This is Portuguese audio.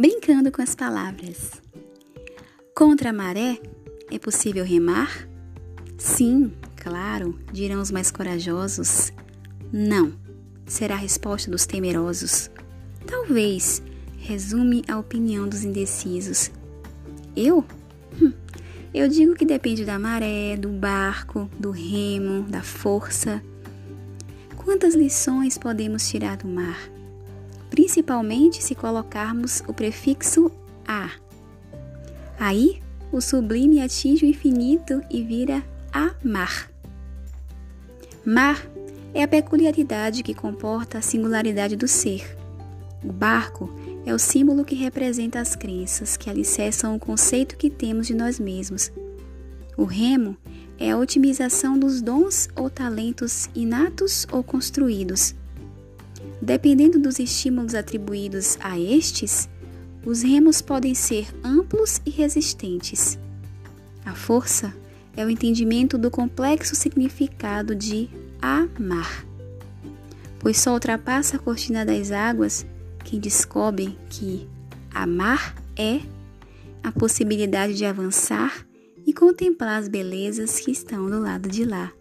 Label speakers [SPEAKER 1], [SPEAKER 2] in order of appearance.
[SPEAKER 1] brincando com as palavras. Contra a maré, é possível remar? Sim, claro, dirão os mais corajosos. Não, será a resposta dos temerosos. Talvez, resume a opinião dos indecisos. Eu? Hum, eu digo que depende da maré, do barco, do remo, da força. Quantas lições podemos tirar do mar? Principalmente se colocarmos o prefixo a. Aí, o sublime atinge o infinito e vira a mar. Mar é a peculiaridade que comporta a singularidade do ser. O barco é o símbolo que representa as crenças que alicerçam o conceito que temos de nós mesmos. O remo é a otimização dos dons ou talentos inatos ou construídos. Dependendo dos estímulos atribuídos a estes, os remos podem ser amplos e resistentes. A força é o entendimento do complexo significado de amar, pois só ultrapassa a cortina das águas quem descobre que amar é a possibilidade de avançar e contemplar as belezas que estão do lado de lá.